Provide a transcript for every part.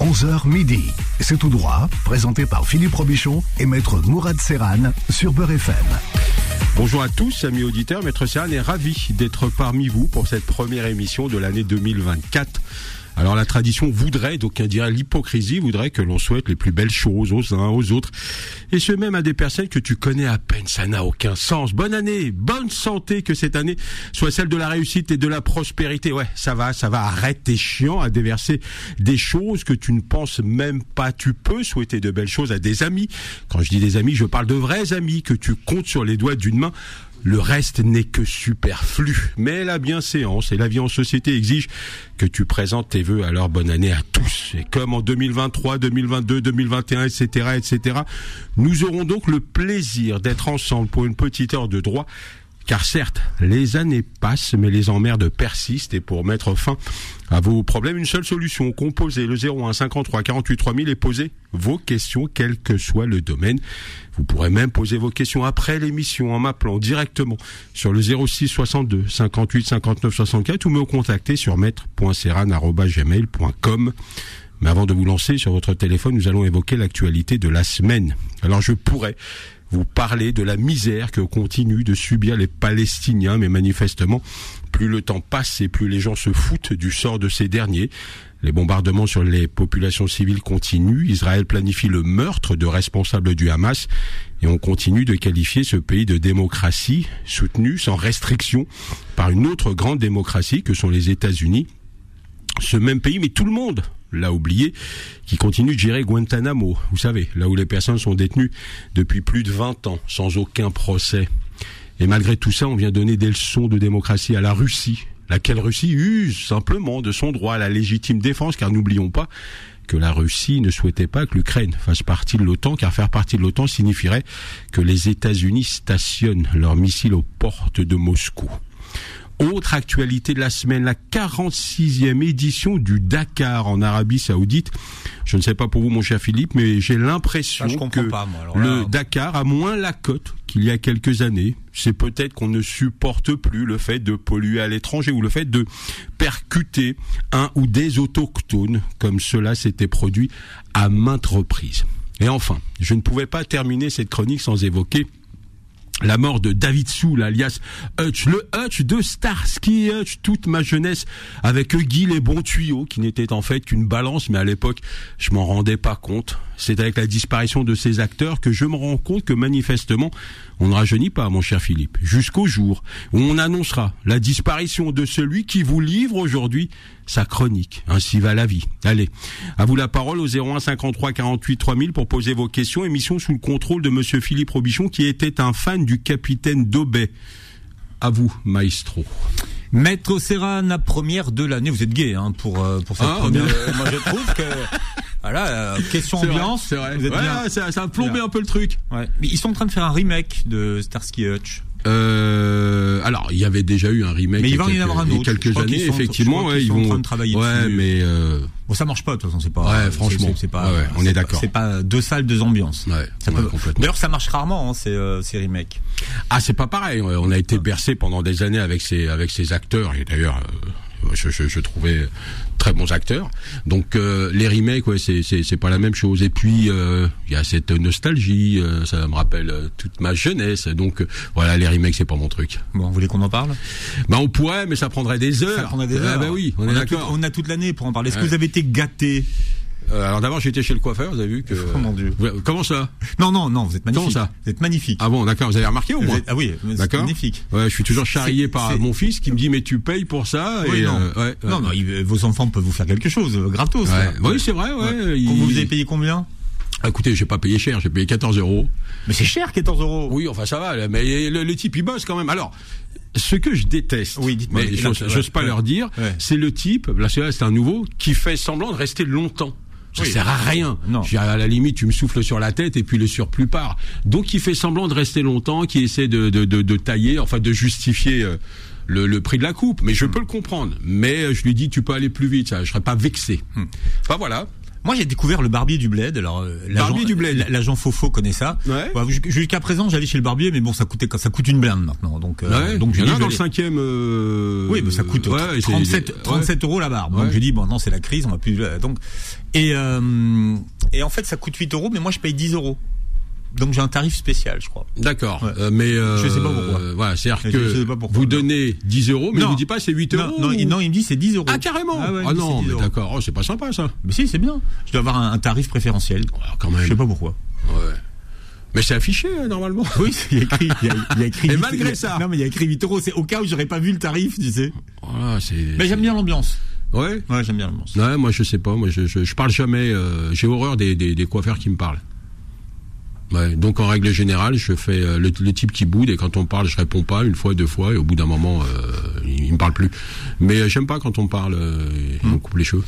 11h midi. C'est tout droit, présenté par Philippe Robichon et maître Mourad Serran sur Beurre FM. Bonjour à tous, amis auditeurs. Maître Serran est ravi d'être parmi vous pour cette première émission de l'année 2024. Alors la tradition voudrait, d'aucuns diraient l'hypocrisie voudrait que l'on souhaite les plus belles choses aux uns aux autres, et ce même à des personnes que tu connais à peine. Ça n'a aucun sens. Bonne année, bonne santé, que cette année soit celle de la réussite et de la prospérité. Ouais, ça va, ça va. Arrête, t'es chiant à déverser des choses que tu ne penses même pas. Tu peux souhaiter de belles choses à des amis. Quand je dis des amis, je parle de vrais amis que tu comptes sur les doigts d'une main le reste n'est que superflu. Mais la bienséance et la vie en société exigent que tu présentes tes vœux. Alors bonne année à tous. Et comme en 2023, 2022, 2021, etc., etc., nous aurons donc le plaisir d'être ensemble pour une petite heure de droit car certes, les années passent, mais les emmerdes persistent. Et pour mettre fin à vos problèmes, une seule solution. Composez le 01 53 48 3000 et posez vos questions, quel que soit le domaine. Vous pourrez même poser vos questions après l'émission en m'appelant directement sur le 06 62 58 59 64 ou me contacter sur maître.serran.gmail.com. Mais avant de vous lancer sur votre téléphone, nous allons évoquer l'actualité de la semaine. Alors je pourrais vous parlez de la misère que continuent de subir les Palestiniens, mais manifestement, plus le temps passe et plus les gens se foutent du sort de ces derniers. Les bombardements sur les populations civiles continuent. Israël planifie le meurtre de responsables du Hamas et on continue de qualifier ce pays de démocratie soutenue sans restriction par une autre grande démocratie que sont les États-Unis. Ce même pays, mais tout le monde l'a oublié, qui continue de gérer Guantanamo, vous savez, là où les personnes sont détenues depuis plus de 20 ans, sans aucun procès. Et malgré tout ça, on vient donner des leçons de démocratie à la Russie, laquelle Russie use simplement de son droit à la légitime défense, car n'oublions pas que la Russie ne souhaitait pas que l'Ukraine fasse partie de l'OTAN, car faire partie de l'OTAN signifierait que les États-Unis stationnent leurs missiles aux portes de Moscou. Autre actualité de la semaine, la 46e édition du Dakar en Arabie Saoudite. Je ne sais pas pour vous, mon cher Philippe, mais j'ai l'impression que le Dakar a moins la cote qu'il y a quelques années. C'est peut-être qu'on ne supporte plus le fait de polluer à l'étranger ou le fait de percuter un ou des autochtones, comme cela s'était produit à maintes reprises. Et enfin, je ne pouvais pas terminer cette chronique sans évoquer la mort de David Soul, alias Hutch, le Hutch de Starsky Hutch, toute ma jeunesse, avec Guy les bons tuyaux, qui n'était en fait qu'une balance, mais à l'époque, je m'en rendais pas compte. C'est avec la disparition de ces acteurs que je me rends compte que manifestement, on ne rajeunit pas, mon cher Philippe, jusqu'au jour où on annoncera la disparition de celui qui vous livre aujourd'hui sa chronique. Ainsi va la vie. Allez, à vous la parole au 01 53 48 3000 pour poser vos questions. Émission sous le contrôle de Monsieur Philippe Robichon, qui était un fan du capitaine Daubet. À vous, maestro. Maître Serran, la première de l'année. Vous êtes gay hein, pour euh, pour cette Ah, première. mais- Moi, je trouve que voilà, euh, question vrai, ambiance. c'est vrai. Vous êtes Ouais, bien. ça, ça a plombé Bien. un peu le truc. Ouais. Mais ils sont en train de faire un remake de Starsky Hutch. Euh, alors, il y avait déjà eu un remake. Mais il y va y en quelques- avoir un il y a autre. Je quelques qu'ils années, sont- je effectivement, crois ouais, qu'ils ils sont en vont. train de travailler ouais, dessus. mais euh, Bon, ça marche pas de toute façon. C'est pas. Ouais, franchement. c'est- pas. Ouais, on est c'est- d'accord. C'est pas deux salles, deux ambiances. ouais, Ça peut- complètement. D'ailleurs, ça marche rarement hein, ces, euh, ces remakes. Ah, c'est pas pareil. On a été bercé pendant des années avec ces avec ces acteurs et d'ailleurs, euh, je, je, je trouvais très bons acteurs. Donc euh, les remakes, ouais, c'est c'est c'est pas la même chose. Et puis euh, il y a cette nostalgie. euh, ça me rappelle toute ma jeunesse. Donc voilà, les remakes, c'est pas mon truc. Bon, vous voulez qu'on en parle? Bah on pourrait, mais ça prendrait des heures. Ça prendrait des Ah, heures. bah oui, on, est a tout- d'accord. on a toute l'année pour en parler. Est-ce que vous avez été gâté? Euh, alors d'abord, j'étais chez le coiffeur. Vous avez vu que. Oh, mon Dieu. Comment ça? Non, non, non. Vous êtes magnifique. Comment ça? Vous êtes magnifique. Ah bon, d'accord. Vous avez remarqué au moins êtes- ah oui, D'accord. magnifique. Ouais, je suis toujours charrié par mon fils qui me dit mais tu payes pour ça Oui, et non. euh, ouais. Non, non, il- vos enfants peuvent vous faire quelque chose, euh, gratos. Ouais. Oui, c'est vrai. Ouais. il- Vous avez payé combien? Écoutez, j'ai pas payé cher, j'ai payé 14 euros. Mais c'est cher, 14 euros. Oui, enfin ça va, mais le, le type il bosse quand même. Alors, ce que je déteste, Oui, mais j'ose pas ouais. leur dire, Ouais. c'est le type, là c'est un nouveau, qui fait semblant de rester longtemps. Ça Oui. sert à rien. Non. Je dire, à la limite, tu me souffles sur la tête et puis le surplus part. Donc, il fait semblant de rester longtemps, qui essaie de, de, de, de tailler, enfin de justifier euh, le, le prix de la coupe. Mais je peux le comprendre. Mais euh, je lui dis, tu peux aller plus vite, ça. Je serais pas vexé. Enfin voilà. Moi, j'ai découvert le barbier du bled. Alors, euh, l'agent- Barbier du bled. L'agent Fofo connaît ça. Ouais. Bah, jus- Jusqu'à présent, j'allais chez le barbier, mais bon, ça coûtait, ça coûte une blinde maintenant. Donc, euh, Ouais, donc j'ai dit, dans le cinquième. euh, Oui, mais ça coûte ouais, c'est- 37, ouais. 37 euros la barbe. Donc j'ai dit bon non c'est la crise, on va plus euh, donc et euh, et en fait ça coûte 8 euros, mais moi je paye 10 euros. Donc j'ai un tarif spécial, je crois. D'accord, Ouais. Euh, mais euh, Je sais pas pourquoi. Voilà, c'est-à-dire Je que sais pas pourquoi, vous donnez 10 euros, mais Non. il vous dit pas c'est 8 Non, euros. non, ou- il, non, il me dit c'est 10 euros. Ah carrément. Ah, ouais, Ah non, 10 mais d'accord. Oh, c'est pas sympa ça. Mais si c'est bien. Je dois avoir un, un tarif préférentiel. Alors, quand même. Je sais pas pourquoi. Ouais. Mais c'est affiché euh, normalement. Oui, il y a écrit. Il y a, il y a écrit Et 8 malgré ça. Non mais il y a écrit 8 euros. C'est au cas où j'aurais pas vu le tarif, tu sais. Voilà, c'est. Mais j'aime bien l'ambiance. Ouais. Ouais, j'aime bien l'ambiance. Ouais, moi je sais pas, moi je je, je parle jamais. euh, J'ai horreur des, des des coiffeurs qui me parlent. Ouais, donc en règle générale, je fais euh, le, le type qui boude et quand on parle, je réponds pas une fois, deux fois et au bout d'un moment, euh, il, il me parle plus. Mais euh, j'aime pas quand on parle, euh, et on coupe les cheveux.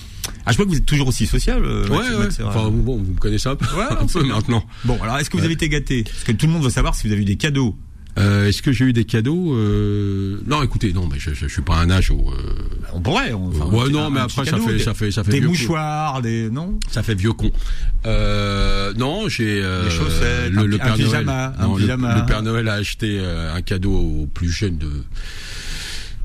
Ah, je vois que vous êtes toujours aussi sociable. euh, Ouais, ouais. Enfin bon, vous me connaissez un peu, Ouais, un peu maintenant. Bon, alors est-ce que vous avez été gâté? Parce que tout le monde veut savoir si vous avez eu des cadeaux. Euh, Est-ce que j'ai eu des cadeaux euh... Non, écoutez, non, mais je, je, je suis pas un âge où. euh, On pourrait. on- enfin, Ouais, non, mais après, ça fait- des- ça fait- ça fait des vieux mouchoirs, des non. Ça fait vieux con. Euh, non, j'ai euh, Des chaussettes, le, un le pi- un Père Noël. pyjama, un le- pyjama. Le, Père Noël a acheté euh, un cadeau aux plus jeunes de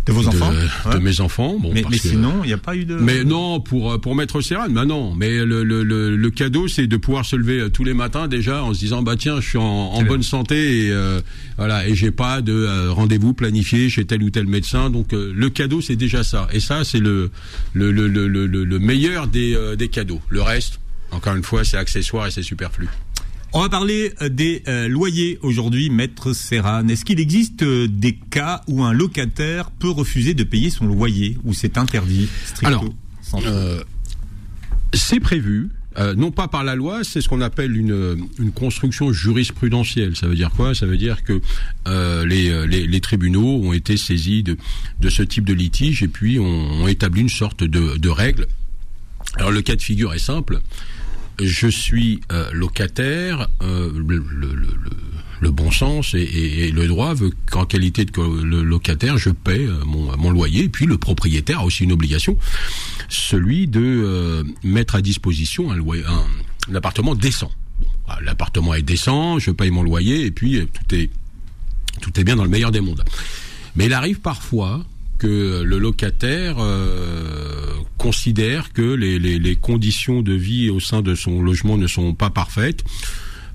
De vos enfants. de Ouais. mes enfants. Bon, mais parce mais que- sinon, il n'y a pas eu de. Mais non, pour euh, pour Maître Serran, bah non. Mais le, le, le, le cadeau, c'est de pouvoir se lever euh, tous les matins déjà en se disant bah tiens, je suis en, en bonne santé et euh, voilà et j'ai pas de euh, rendez-vous planifié chez tel ou tel médecin. Donc euh, le cadeau, c'est déjà ça. Et ça, c'est le le, le, le, le, le- le meilleur des euh, des cadeaux. Le reste, encore une fois, c'est accessoire et c'est superflu. On va parler euh, des euh, loyers aujourd'hui, Maître Serran. Est-ce qu'il existe euh, des cas où un locataire peut refuser de payer son loyer ou c'est interdit stricto Alors, Euh, c'est prévu. non pas par la loi, c'est ce qu'on appelle une, une construction jurisprudentielle. Ça veut dire quoi? Ça veut dire que les, les, les tribunaux ont été saisis de, de ce type de litige et puis ont, ont établi une sorte de, de règle. Alors le cas de figure est simple. Je suis euh, locataire. euh, le, bon sens et, et- le droit veut qu'en qualité de locataire, je paie euh, mon, loyer. Et puis le propriétaire a aussi une obligation, celui de mettre à disposition un, loyer, un, un appartement décent. L'appartement est décent, je paye mon loyer et puis tout est tout est bien dans le meilleur des mondes. Mais il arrive parfois que le locataire considère que les, conditions de vie au sein de son logement ne sont pas parfaites.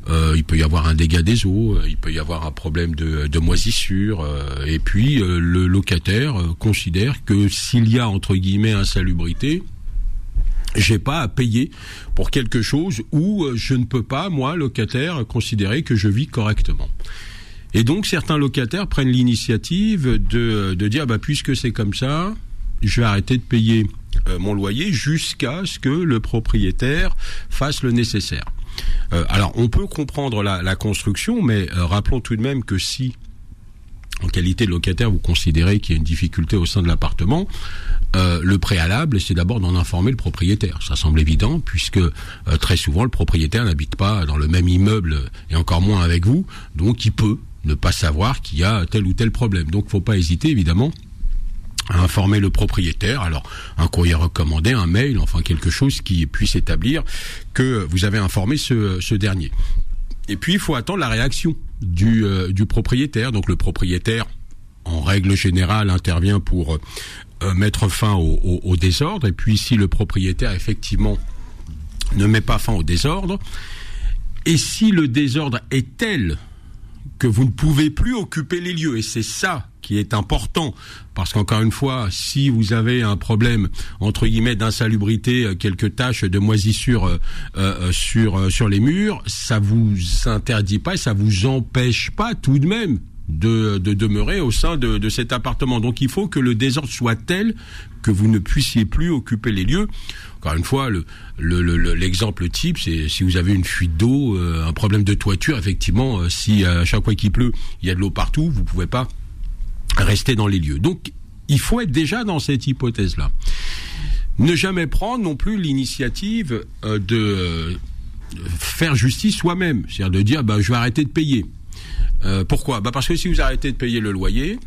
Euh, il peut y avoir un dégât des eaux, euh, il peut y avoir un problème de, moisissure, euh, et puis le locataire considère que s'il y a entre guillemets insalubrité, j'ai pas à payer pour quelque chose où je ne peux pas, moi, locataire, considérer que je vis correctement. Et donc certains locataires prennent l'initiative de, de dire bah puisque c'est comme ça, je vais arrêter de payer euh, mon loyer jusqu'à ce que le propriétaire fasse le nécessaire. Euh, alors on peut comprendre la, construction, mais euh, rappelons tout de même que si en qualité de locataire vous considérez qu'il y a une difficulté au sein de l'appartement, le préalable, c'est d'abord d'en informer le propriétaire. Ça semble évident, puisque très souvent le propriétaire n'habite pas dans le même immeuble et encore moins avec vous, donc il peut ne pas savoir qu'il y a tel ou tel problème. Donc, faut pas hésiter, évidemment, informer le propriétaire. Alors, un courrier recommandé, un mail, enfin quelque chose qui puisse établir que vous avez informé ce, ce dernier. Et puis, il faut attendre la réaction du, euh, du propriétaire. Donc, le propriétaire, en règle générale, intervient pour euh, mettre fin au désordre. Et puis, si le propriétaire, effectivement, ne met pas fin au désordre, et si le désordre est tel que vous ne pouvez plus occuper les lieux, et c'est ça qui est important, parce qu'encore une fois, si vous avez un problème entre guillemets d'insalubrité, euh, quelques taches de moisissure euh, euh, sur sur les murs, ça vous interdit pas, et ça vous empêche pas tout de même de, de demeurer au sein de, de cet appartement. Donc il faut que le désordre soit tel que vous ne puissiez plus occuper les lieux. Encore une fois, le, le, le- l'exemple type, c'est si vous avez une fuite d'eau, euh, un problème de toiture, effectivement, euh, si à chaque fois qu'il pleut, il y a de l'eau partout, vous pouvez pas rester dans les lieux. Donc, il faut être déjà dans cette hypothèse-là. Ne jamais prendre non plus l'initiative euh, de euh, faire justice soi-même, c'est-à-dire de dire, bah, je vais arrêter de payer. Euh, pourquoi bah Parce que si vous arrêtez de payer le loyer,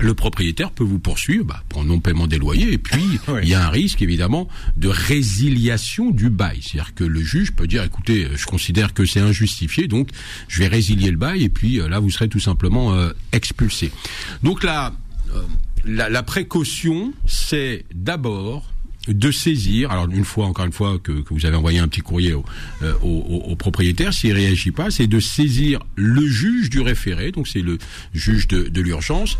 le propriétaire peut vous poursuivre bah, pour non-paiement des loyers et puis il y a un risque évidemment de résiliation du bail. C'est-à-dire que le juge peut dire écoutez, je considère que c'est injustifié donc je vais résilier le bail et puis euh, là vous serez tout simplement euh, expulsé. Donc là, euh, la, la précaution c'est d'abord de saisir, alors une fois, encore une fois, que, que vous avez envoyé un petit courrier au, euh, au, au propriétaire, s'il réagit pas, c'est de saisir le juge du référé, donc c'est le juge de, de l'urgence,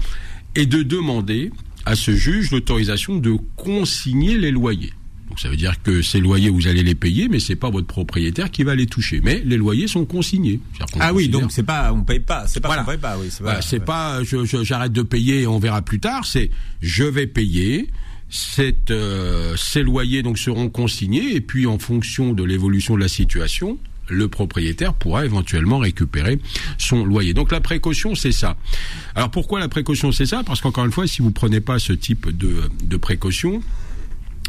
et de demander à ce juge l'autorisation de consigner les loyers. Donc ça veut dire que ces loyers vous allez les payer, mais c'est pas votre propriétaire qui va les toucher. Mais les loyers sont consignés. Ah oui, donc c'est pas on paye pas, c'est pas voilà. on paye pas. Oui, c'est pas, voilà, pas j'arrête de payer et on verra plus tard. C'est je vais payer. Euh, ces loyers donc seront consignés et puis en fonction de l'évolution de la situation, le propriétaire pourra éventuellement récupérer son loyer. Donc la précaution, c'est ça. Alors pourquoi la précaution, c'est ça? Parce qu'encore une fois, si vous prenez pas ce type de, précaution,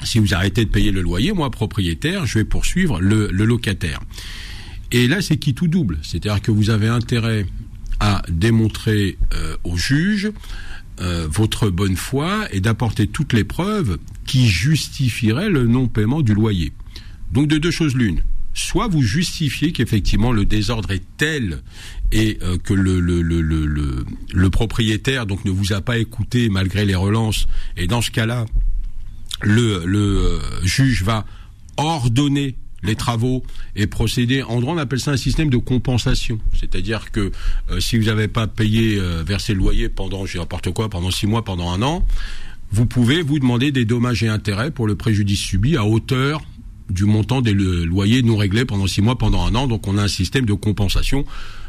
si vous arrêtez de payer le loyer, moi propriétaire, je vais poursuivre le, le locataire. Et là, c'est qui tout double. C'est-à-dire que vous avez intérêt à démontrer euh, au juge euh, votre bonne foi et d'apporter toutes les preuves qui justifieraient le non-paiement du loyer. Donc de deux choses l'une soit vous justifiez qu'effectivement le désordre est tel et euh, que le, le, le, le, propriétaire donc ne vous a pas écouté malgré les relances, et dans ce cas-là, le, le euh, juge va ordonner les travaux et procéder. En droit, on appelle ça un système de compensation. C'est-à-dire que euh, si vous n'avez pas payé, euh, versé le loyer pendant, je n'importe quoi, pendant six mois, pendant un an, vous pouvez vous demander des dommages et intérêts pour le préjudice subi à hauteur du montant des loyers non réglés pendant six mois, pendant un an. Donc on a un système de compensation.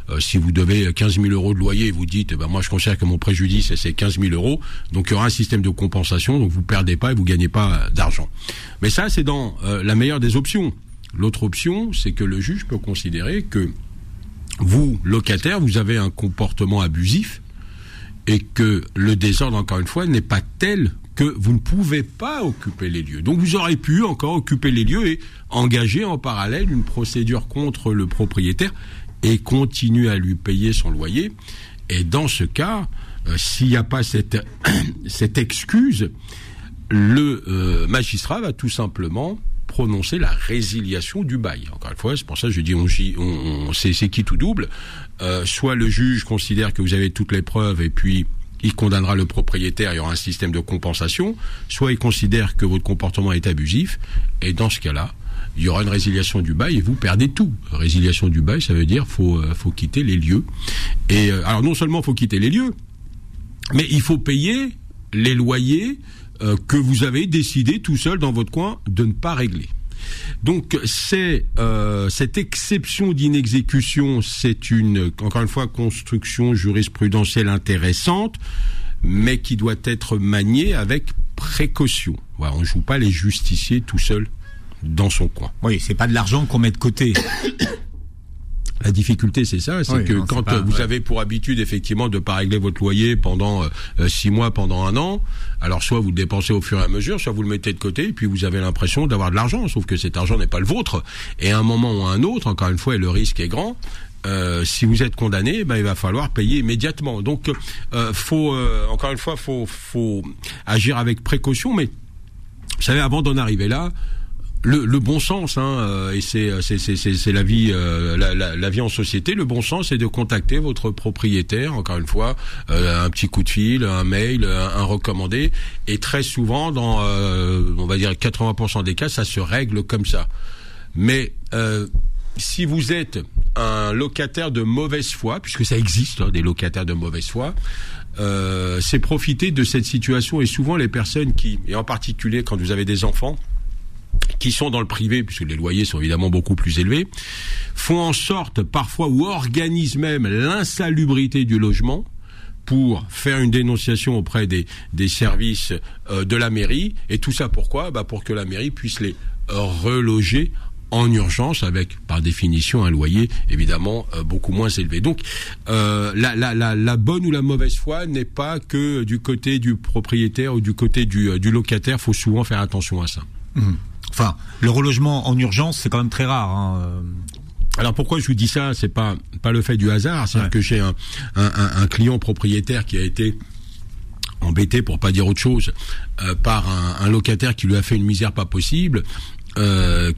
Euh, si vous devez 15 000 euros de loyer et vous dites, eh ben moi je considère que mon préjudice c'est 15 000 euros, donc il y aura un système de compensation, donc vous perdez pas et vous gagnez pas d'argent. Mais ça c'est dans euh, la meilleure des options. L'autre option, c'est que le juge peut considérer que vous, locataire, vous avez un comportement abusif et que le désordre, encore une fois, n'est pas tel que vous ne pouvez pas occuper les lieux. Donc vous aurez pu encore occuper les lieux et engager en parallèle une procédure contre le propriétaire et continuer à lui payer son loyer. Et dans ce cas, euh, s'il n'y a pas cette, excuse, le euh, magistrat va tout simplement prononcer la résiliation du bail. Encore une fois, c'est pour ça que je dis on, on, on c'est qui tout double. Euh, soit le juge considère que vous avez toutes les preuves et puis il condamnera le propriétaire, il y aura un système de compensation, soit il considère que votre comportement est abusif, et dans ce cas-là, il y aura une résiliation du bail et vous perdez tout. Résiliation du bail, ça veut dire faut euh, faut quitter les lieux. Et euh, alors non seulement faut quitter les lieux, mais il faut payer les loyers euh, que vous avez décidé tout seul dans votre coin de ne pas régler. Donc c'est euh, cette exception d'inexécution, c'est une encore une fois construction jurisprudentielle intéressante, mais qui doit être maniée avec précaution. Voilà, on joue pas les justiciers tout seul dans son coin. Oui, c'est pas de l'argent qu'on met de côté. La difficulté, c'est ça, c'est que quand pas, vous ouais. avez pour habitude effectivement de pas régler votre loyer pendant euh, six mois, pendant un an, alors soit vous le dépensez au fur et à mesure, soit vous le mettez de côté, et puis vous avez l'impression d'avoir de l'argent, sauf que cet argent n'est pas le vôtre. Et à un moment ou à un autre, encore une fois, et le risque est grand, euh, si vous êtes condamné, ben, il va falloir payer immédiatement. Donc, euh, faut euh, encore une fois, faut, faut agir avec précaution. Mais vous savez, avant d'en arriver là, le, le, bon sens, hein, et c'est c'est la vie euh, la, la, la, vie en société. Le bon sens, c'est de contacter votre propriétaire. Encore une fois, euh, un petit coup de fil, un mail, un, un recommandé. Et très souvent, dans euh, on va dire 80% des cas, ça se règle comme ça. Mais si vous êtes un locataire de mauvaise foi, puisque ça existe hein, des locataires de mauvaise foi, euh, c'est profiter de cette situation et souvent les personnes qui, et en particulier quand vous avez des enfants, qui sont dans le privé, puisque les loyers sont évidemment beaucoup plus élevés, font en sorte parfois ou organisent même l'insalubrité du logement pour faire une dénonciation auprès des, des services euh, de la mairie. Et tout ça pourquoi? Bah Pour que la mairie puisse les reloger en urgence avec par définition un loyer évidemment euh, beaucoup moins élevé. Donc euh, la, la, la, bonne ou la mauvaise foi n'est pas que du côté du propriétaire ou du côté du, locataire, faut souvent faire attention à ça. Mmh. Enfin, le relogement en urgence, c'est quand même très rare. Hein. Alors pourquoi je vous dis ça C'est pas pas le fait du hasard, c'est ouais. que j'ai un, un, un, client propriétaire qui a été embêté pour pas dire autre chose par un, un, locataire qui lui a fait une misère pas possible.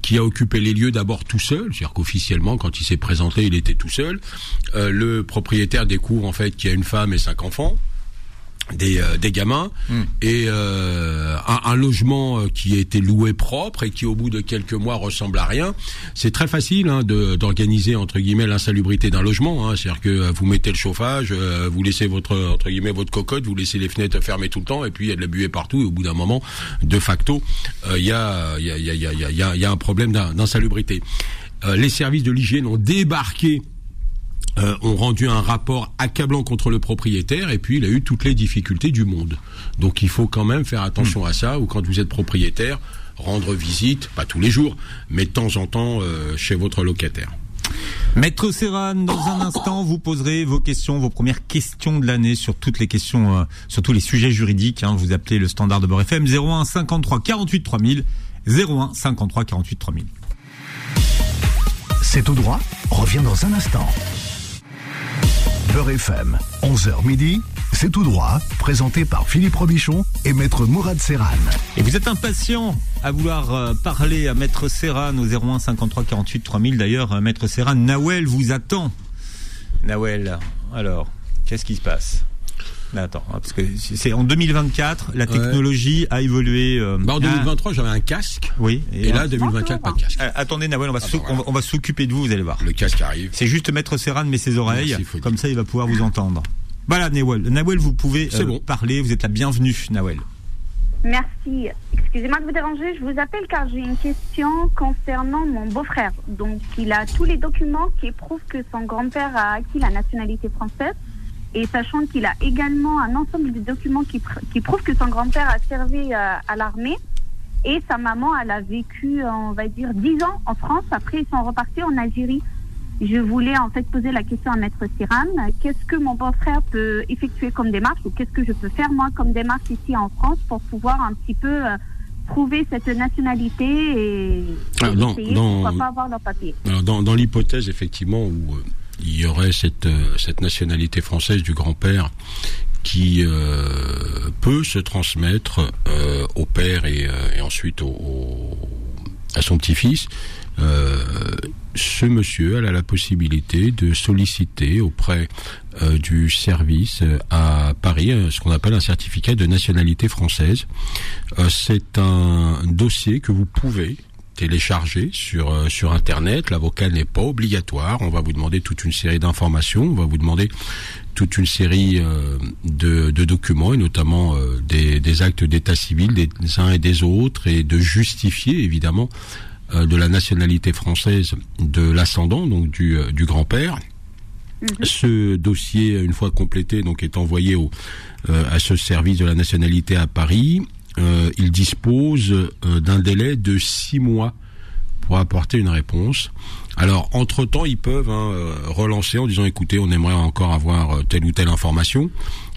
qui a occupé les lieux d'abord tout seul, c'est-à-dire qu'officiellement, quand il s'est présenté, il était tout seul. le propriétaire découvre en fait qu'il y a une femme et cinq enfants des, euh, des gamins hmm. et euh, un, logement euh, qui a été loué propre et qui au bout de quelques mois ressemble à rien. C'est très facile hein, d'organiser entre guillemets l'insalubrité d'un logement. Hein. C'est-à-dire que vous mettez le chauffage, vous laissez votre entre guillemets votre cocotte, vous laissez les fenêtres fermées tout le temps et puis il y a de la buée partout et au bout d'un moment, de facto, il y, a, y, a, y, a, y, a, y a un problème d'insalubrité. les services de l'hygiène ont débarqué euh, ont rendu un rapport accablant contre le propriétaire et puis il a eu toutes les difficultés du monde. Donc il faut quand même faire attention à ça ou quand vous êtes propriétaire, rendre visite, pas tous les jours, mais de temps en temps euh, chez votre locataire. Maître Serran, dans un instant, vous poserez vos questions, vos premières questions de l'année sur toutes les questions, euh, sur tous les sujets juridiques. Hein. vous appelez le standard de Beurre FM 01 53 48 3000, 01 53 48 3000. C'est tout droit. Reviens dans un instant. Beurre FM, 11h midi, c'est tout droit, présenté par Philippe Robichon et Maître Mourad Serran. Et vous êtes impatient à vouloir euh, parler à Maître Serran au 01 53 48 3000. D'ailleurs, euh, Maître Serran, Nawel vous attend. Nawel, alors, qu'est-ce qui se passe? Attends, hein, parce que c'est en 2024, la technologie a évolué. Euh, bah en 2023, j'avais un casque. Oui. Et, là, 2024, pas de casque. Euh, attendez, Nawel, on va, on, va s'occuper de vous, vous allez voir. Le casque arrive. C'est juste mettre Serran met ses oreilles, comme ça, il va pouvoir vous entendre. Voilà, Nawel. Nawel, vous pouvez euh, parler. Vous êtes la bienvenue, Nawel. Merci. Excusez-moi de vous déranger. Je vous appelle car j'ai une question concernant mon beau-frère. Donc, il a tous les documents qui prouvent que son grand-père a acquis la nationalité française et sachant qu'il a également un ensemble de documents qui, qui prouvent que son grand-père a servi euh, à l'armée et sa maman, elle a vécu, on va dire, 10 ans en France. Après, ils sont repartis en Algérie. Je voulais en fait poser la question à Maître Siran. Qu'est-ce que mon beau-frère peut effectuer comme démarche ou qu'est-ce que je peux faire moi comme démarche ici en France pour pouvoir un petit peu euh, prouver cette nationalité et, ah, essayer dans, pas avoir leur papier? Dans, dans l'hypothèse effectivement où euh, il y aurait cette, euh, cette nationalité française du grand-père qui euh, peut se transmettre euh, au père et, ensuite à son petit-fils. ce monsieur a la possibilité de solliciter auprès du service à Paris ce qu'on appelle un certificat de nationalité française. C'est un dossier que vous pouvez télécharger sur euh, sur internet. L'avocat n'est pas obligatoire. On va vous demander toute une série d'informations. On va vous demander toute une série euh, de, de, documents et notamment euh, des, des, actes d'état civil des uns et des autres et de justifier évidemment de la nationalité française de l'ascendant donc du, du grand-père. Mhm. Ce dossier, une fois complété, donc est envoyé au, à ce service de la nationalité à Paris. Euh, il dispose euh, d'un délai de six mois pour apporter une réponse. Alors, entre-temps, ils peuvent hein, euh, relancer en disant, écoutez, on aimerait encore avoir telle ou telle information.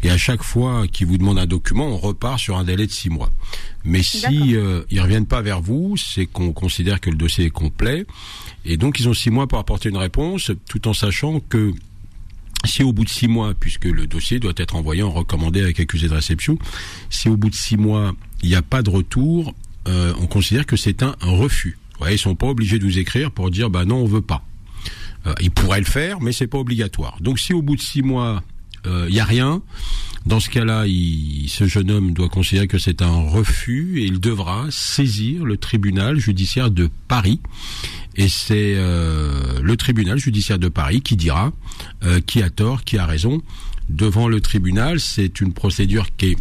Et à chaque fois qu'ils vous demandent un document, on repart sur un délai de six mois. Mais si euh, ils reviennent pas vers vous, c'est qu'on considère que le dossier est complet. Et donc, ils ont six mois pour apporter une réponse, tout en sachant que si au bout de six mois, puisque le dossier doit être envoyé en recommandé avec accusé de réception, si au bout de six mois il n'y a pas de retour, euh, on considère que c'est un, refus. Ouais, ils sont pas obligés de vous écrire pour dire bah non on veut pas. Euh, ils pourraient le faire, mais c'est pas obligatoire. Donc si au bout de six mois il n'y a rien, dans ce cas-là, ce jeune homme doit considérer que c'est un refus et il devra saisir le tribunal judiciaire de Paris et c'est euh, le tribunal judiciaire de Paris qui dira euh, qui a tort, qui a raison. Devant le tribunal, c'est une procédure qui est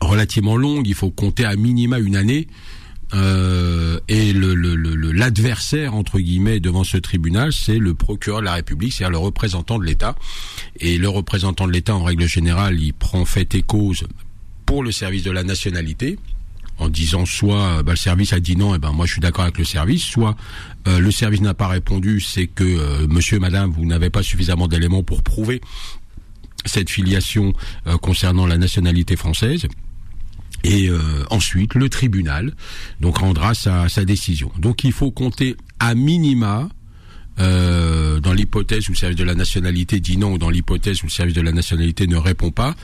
relativement longue. Il faut compter à minima une année. Euh, et l'adversaire entre guillemets devant ce tribunal, c'est le procureur de la République, c'est-à-dire le représentant de l'État. Et le représentant de l'État, en règle générale, il prend fait et cause pour le service de la nationalité, en disant soit bah, le service a dit non, et ben moi je suis d'accord avec le service, soit euh, le service n'a pas répondu, c'est que euh, monsieur, madame, vous n'avez pas suffisamment d'éléments pour prouver cette filiation euh, concernant la nationalité française. Et ensuite, le tribunal donc rendra sa décision. Donc il faut compter à minima euh, dans l'hypothèse où le service de la nationalité dit non ou dans l'hypothèse où le service de la nationalité ne répond pas,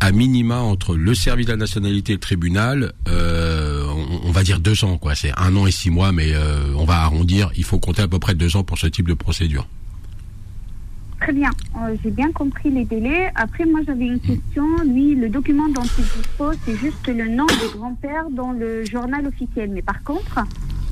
à minima entre le service de la nationalité et le tribunal, euh, on, va dire deux ans, quoi. C'est un an et six mois, mais euh, on va arrondir. Il faut compter à peu près deux ans pour ce type de procédure. Très bien, j'ai bien compris les délais. Après, moi, j'avais une question. Lui, le document dont il dispose, c'est juste le nom du grand-père dans le journal officiel. Mais par contre,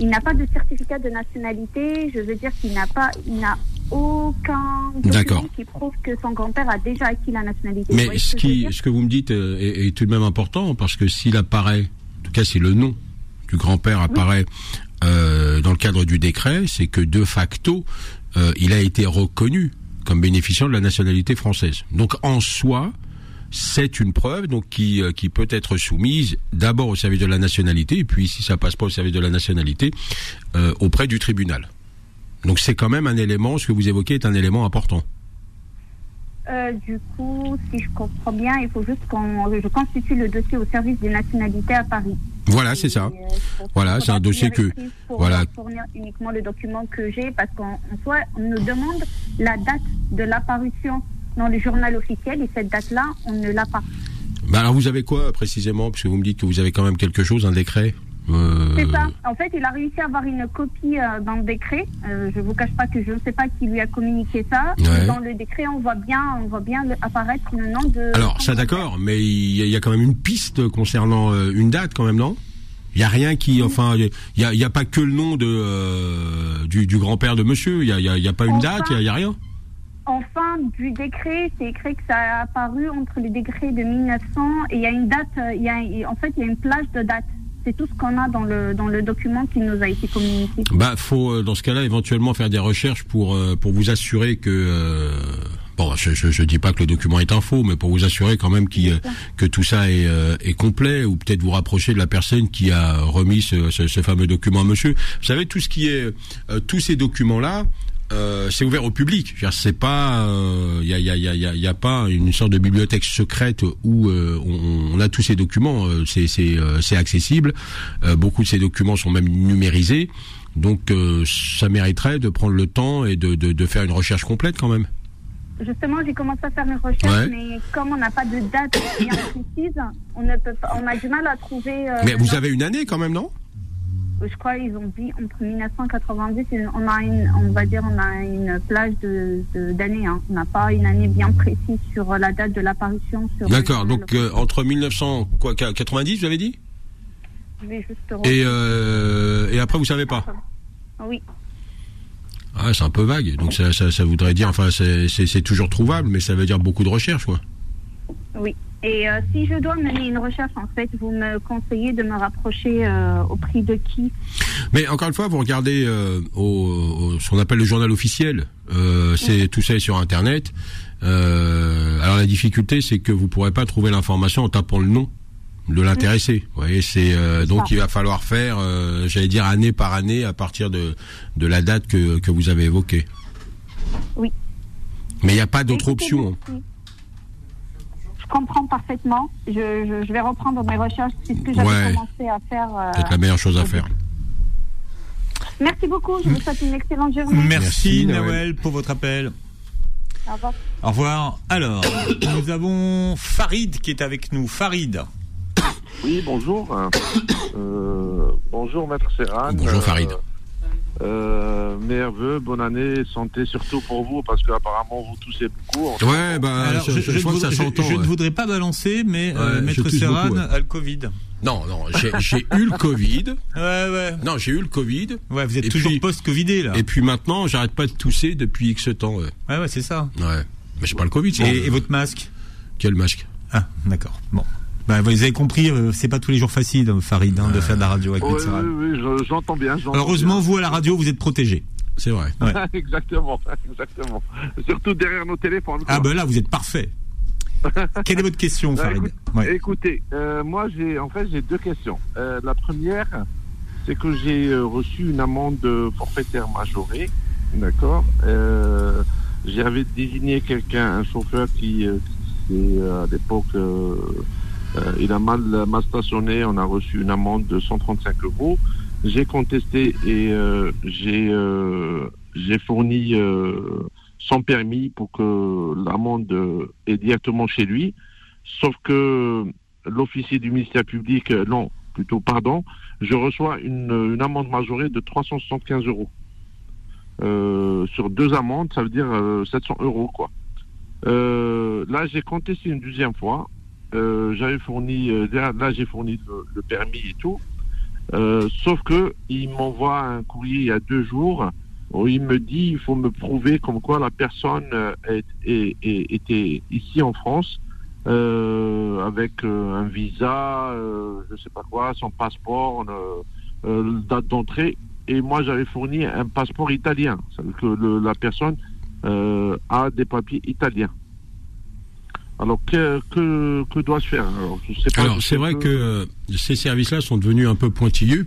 il n'a pas de certificat de nationalité. Je veux dire qu'il n'a pas, il n'a aucun document qui prouve que son grand-père a déjà acquis la nationalité. Mais ce, qui, ce que vous me dites euh, est, tout de même important parce que s'il apparaît, en tout cas si le nom du grand-père apparaît euh, dans le cadre du décret, c'est que de facto, euh, il a été reconnu comme bénéficiant de la nationalité française. Donc en soi, c'est une preuve donc qui, euh, qui peut être soumise d'abord au service de la nationalité et puis si ça passe pas au service de la nationalité euh, auprès du tribunal. Donc c'est quand même un élément, ce que vous évoquez est un élément important. Euh, du coup, si je comprends bien, il faut juste qu'on je constitue le dossier au service des nationalités à Paris. Voilà, c'est ça. voilà, c'est un dossier que pour voilà. fournir uniquement le document que j'ai parce qu'en soi, on nous demande la date de l'apparition dans le journal officiel et cette date-là, on ne l'a pas. Bah alors vous avez quoi précisément? Parce que vous me dites que vous avez quand même quelque chose, un décret euh... C'est ça. En fait, il a réussi à avoir une copie euh, dans le décret. Euh, je vous cache pas que je ne sais pas qui lui a communiqué ça. Dans le décret, on voit bien, on voit bien apparaître le nom de. Alors ça, d'accord, mais il y, a quand même une piste concernant euh, une date, quand même, non? Il y a rien qui, enfin, il y a, y a, pas que le nom de euh, du, du grand-père de Monsieur. Il y a, y a, pas une date, il y, a rien en fin du décret, c'est écrit que ça a apparu entre les décrets de 1900 et il y a une date, il y a, en fait, il y a une plage de date. C'est tout ce qu'on a dans le dans le document qui nous a été communiqué. Bah, faut euh, dans ce cas-là éventuellement faire des recherches pour euh, pour vous assurer que euh, bon, je, je, dis pas que le document est un faux, mais pour vous assurer quand même que tout ça est, est complet, ou peut-être vous rapprocher de la personne qui a remis ce, ce, ce, fameux document à monsieur. Vous savez, tout ce qui est, tous ces documents-là, euh, c'est ouvert au public. C'est pas, il euh, y a, y, a, y, a, y, a, pas une sorte de bibliothèque secrète où euh, on, on, a tous ces documents. C'est c'est accessible. beaucoup de ces documents sont même numérisés. Donc ça mériterait de prendre le temps et de, de, de faire une recherche complète quand même. Justement, j'ai commencé à faire une recherche, mais comme on n'a pas de date bien précise, on ne peut pas, on a du mal à trouver. mais vous avez une année quand même, non? Je crois ils ont dit entre 1990 on a une on va dire on a une plage de d'années hein. on n'a pas une année bien précise sur la date de l'apparition d'accord donc euh, entre 1990 vous avez dit? Je vais juste et euh, et après vous savez pas? Oui. Ah, c'est un peu vague donc ça, ça, ça voudrait dire enfin c'est toujours trouvable mais ça veut dire beaucoup de recherche quoi. Oui et euh, si je dois mener une recherche, en fait, vous me conseillez de me rapprocher euh, au prix de qui? Mais encore une fois, vous regardez euh, au, ce qu'on appelle le journal officiel. c'est tout ça est sur Internet. alors la difficulté, c'est que vous pourrez pas trouver l'information en tapant le nom de l'intéressé. Vous voyez, c'est donc il va falloir faire, j'allais dire année par année à partir de de la date que que vous avez évoquée. Oui. Mais il n'y a pas d'autre option. Hein comprends parfaitement. Je, vais reprendre mes recherches. C'est ce que j'avais commencé à faire. Euh, C'est la meilleure chose à faire. Merci beaucoup. Je vous souhaite une excellente journée. Merci, Noël, pour votre appel. Au revoir. Au revoir. Alors, nous avons Farid qui est avec nous. Farid. Oui, bonjour. Euh, bonjour, Maître Serran. Bonjour, Farid. Euh, merveilleux, bonne année, santé surtout pour vous, parce qu'apparemment vous toussez beaucoup. Ouais, bah, je, je, je, ça je, ne voudrais pas balancer, mais euh, Maître Serran a le Covid. Non, non, j'ai eu le Covid. Ouais, ouais. Non, j'ai eu le Covid. Ouais, vous êtes toujours post-Covidé, là. Et puis maintenant, j'arrête pas de tousser depuis X temps. Ouais, ouais, ouais c'est ça. Ouais. Mais j'ai pas le Covid. Et, et votre masque? Quel masque? Ah, d'accord. Bon. Bah, vous avez compris, euh, c'est pas tous les jours facile, hein, Farid, hein, de faire de la radio avec Oui, oui, oui j'entends bien. Heureusement, vous à la radio, vous êtes protégé. C'est vrai. exactement, exactement. Surtout derrière nos téléphones. Ah ben là, vous êtes parfait. Quelle est votre question, bah, Farid Écoutez, euh, moi j'ai en fait j'ai deux questions. Euh, la première, c'est que j'ai reçu une amende forfaitaire majorée, d'accord. J'avais désigné quelqu'un, un chauffeur qui, qui à l'époque euh, il a mal, mal stationné, on a reçu une amende de 135 euros. J'ai contesté et euh, j'ai euh, j'ai fourni euh, son permis pour que l'amende euh, est directement chez lui. Sauf que l'officier du ministère public, euh, non, plutôt pardon, je reçois une, amende majorée de 375 euros. Euh, sur deux amendes, ça veut dire euh, 700 euros, quoi. Euh, là, j'ai contesté une deuxième fois. Euh, J'avais fourni, euh, là, j'ai fourni le, permis et tout. Euh, sauf que il m'envoie un courrier il y a deux jours où il me dit il faut me prouver comme quoi la personne est, était ici en France avec un visa, euh, je sais pas quoi, son passeport, date d'entrée. Et moi j'avais fourni un passeport italien, ça veut dire que le- la personne a des papiers italiens. Alors que que, que dois-je faire Alors, Alors c'est vrai que euh, ces services-là sont devenus un peu pointilleux.